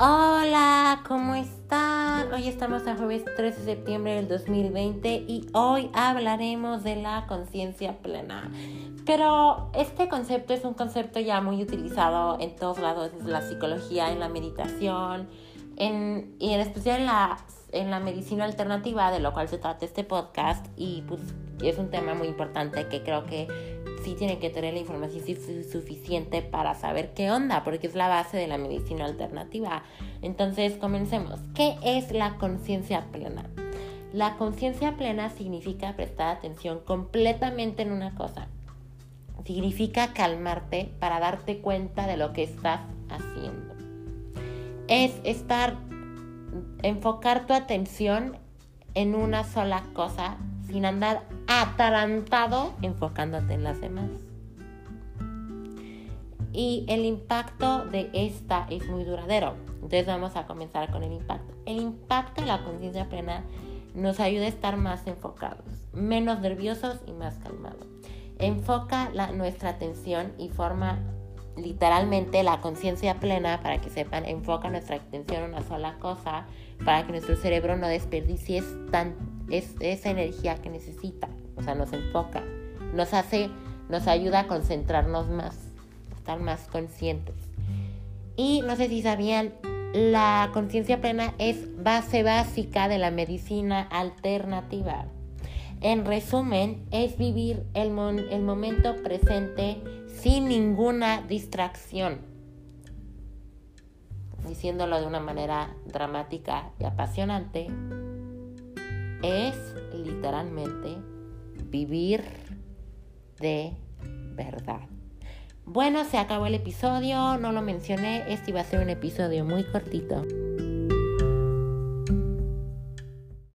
Hola, ¿cómo están? Hoy estamos a jueves 13 de septiembre del 2020 y hoy hablaremos de la conciencia plena. Pero este concepto es un concepto ya muy utilizado en todos lados, en la psicología, en la meditación, en, y en especial en la, en la medicina alternativa, de lo cual se trata este podcast, y pues es un tema muy importante que creo que sí tienen que tener la información suficiente para saber qué onda, porque es la base de la medicina alternativa. Entonces, comencemos. ¿Qué es la conciencia plena? La conciencia plena significa prestar atención completamente en una cosa. Significa calmarte para darte cuenta de lo que estás haciendo. Es estar, enfocar tu atención en una sola cosa sin andar atarantado enfocándote en las demás. Y el impacto de esta es muy duradero. Entonces vamos a comenzar con el impacto. El impacto de la conciencia plena nos ayuda a estar más enfocados, menos nerviosos y más calmados. Enfoca nuestra atención y forma literalmente la conciencia plena, para que sepan, enfoca nuestra atención en una sola cosa, para que nuestro cerebro no desperdicie tan, es, esa energía que necesita. O sea, nos enfoca, nos hace, nos ayuda a concentrarnos más, estar más conscientes. Y no sé si sabían, la conciencia plena es base básica de la medicina alternativa. En resumen, es vivir el, el momento presente sin ninguna distracción. Diciéndolo de una manera dramática y apasionante, es literalmente vivir de verdad. Bueno, se acabó el episodio, no lo mencioné, este iba a ser un episodio muy cortito.